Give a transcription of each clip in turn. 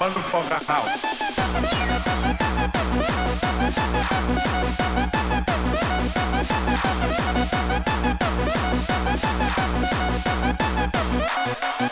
Motherfucker out. Bye.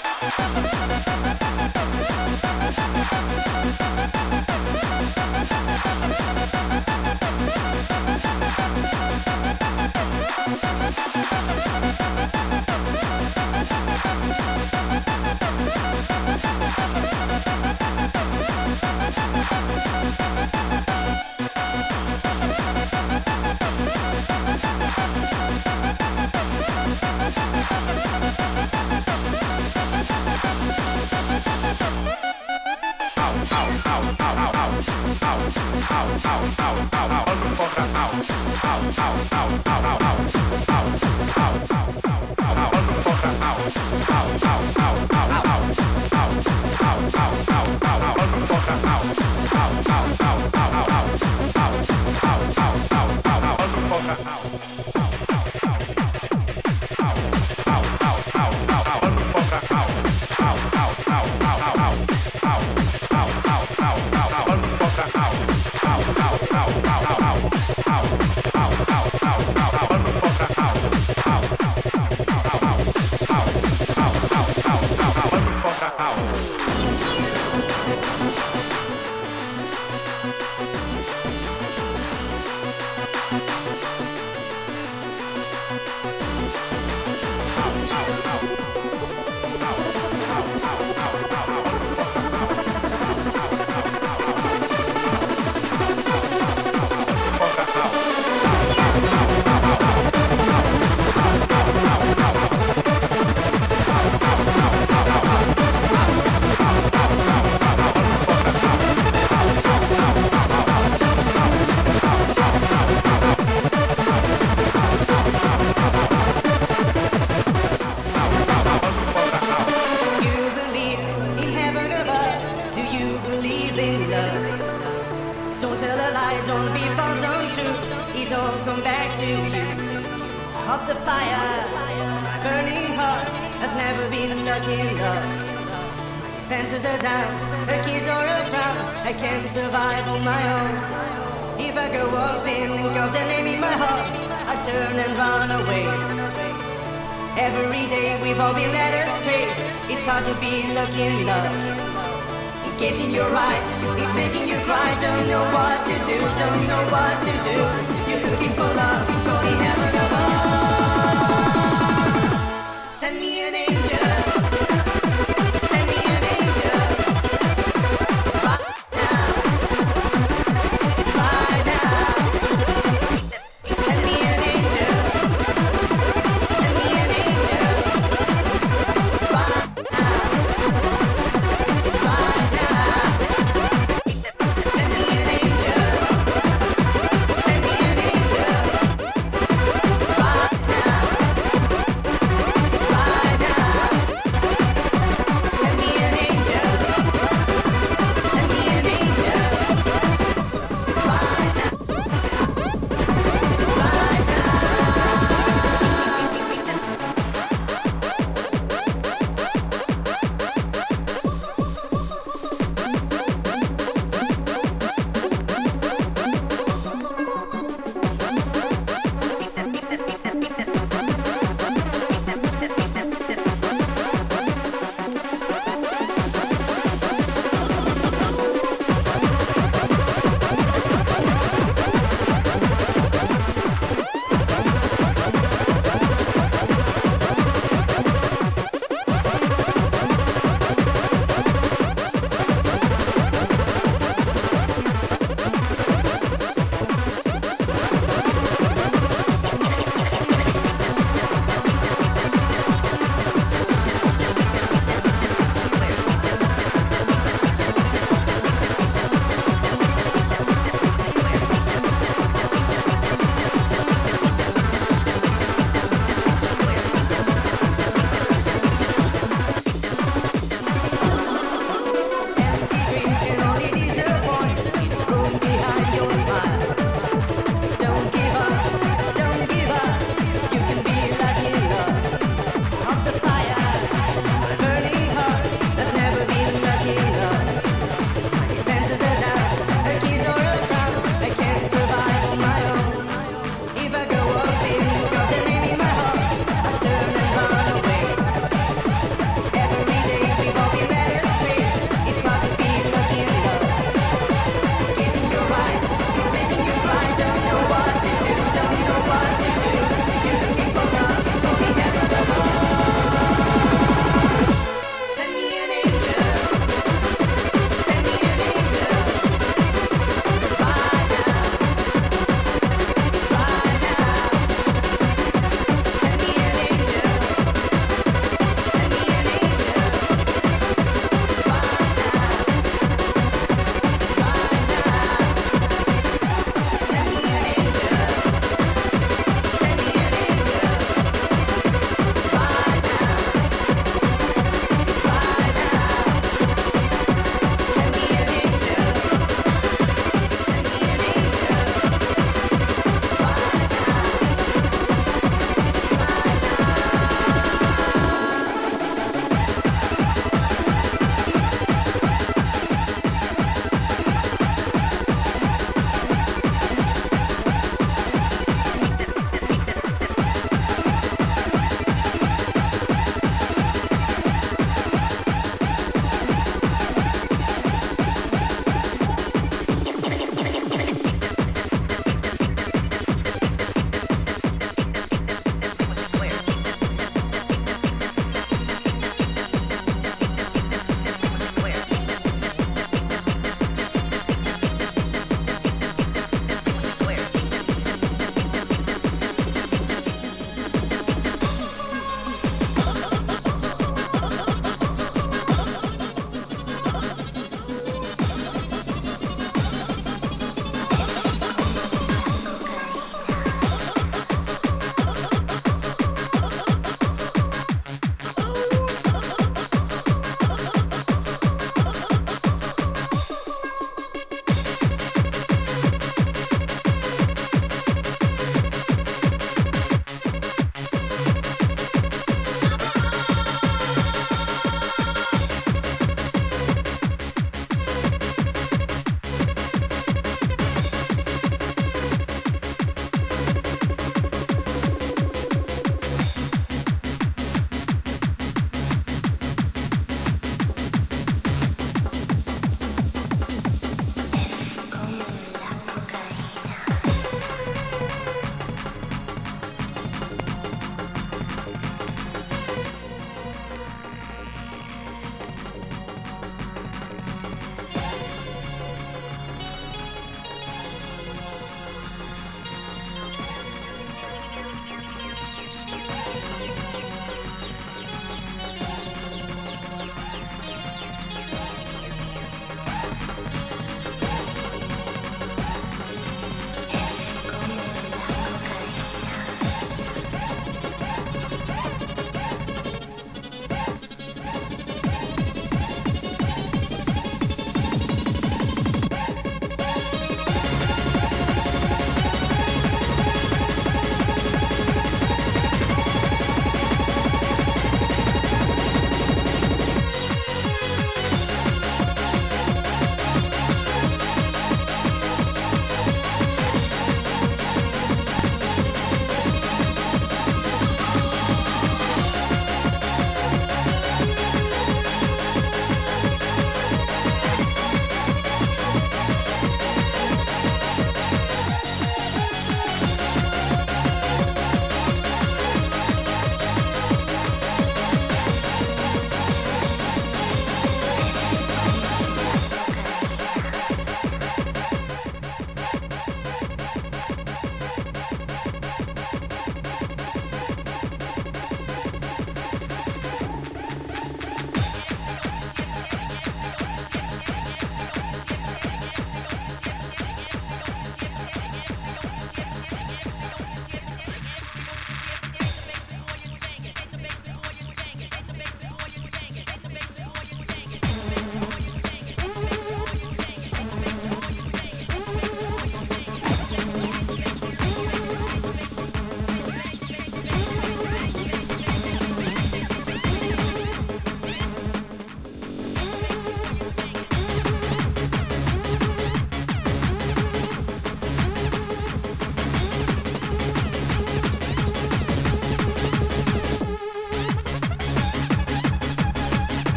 Don't tell a lie, don't be false on untrue. It all come back to you. Hop the fire, my burning heart has never been a in love. Fences are down, the keys are a frown. I can't survive on my own. If I go walks in and calls her name in my heart, I turn and run away. Every day we've all been led astray. It's hard to be lucky in love getting you right. It's making you cry, don't know what to do, don't know what to do. You're looking for love, going heaven above. Send me an angel.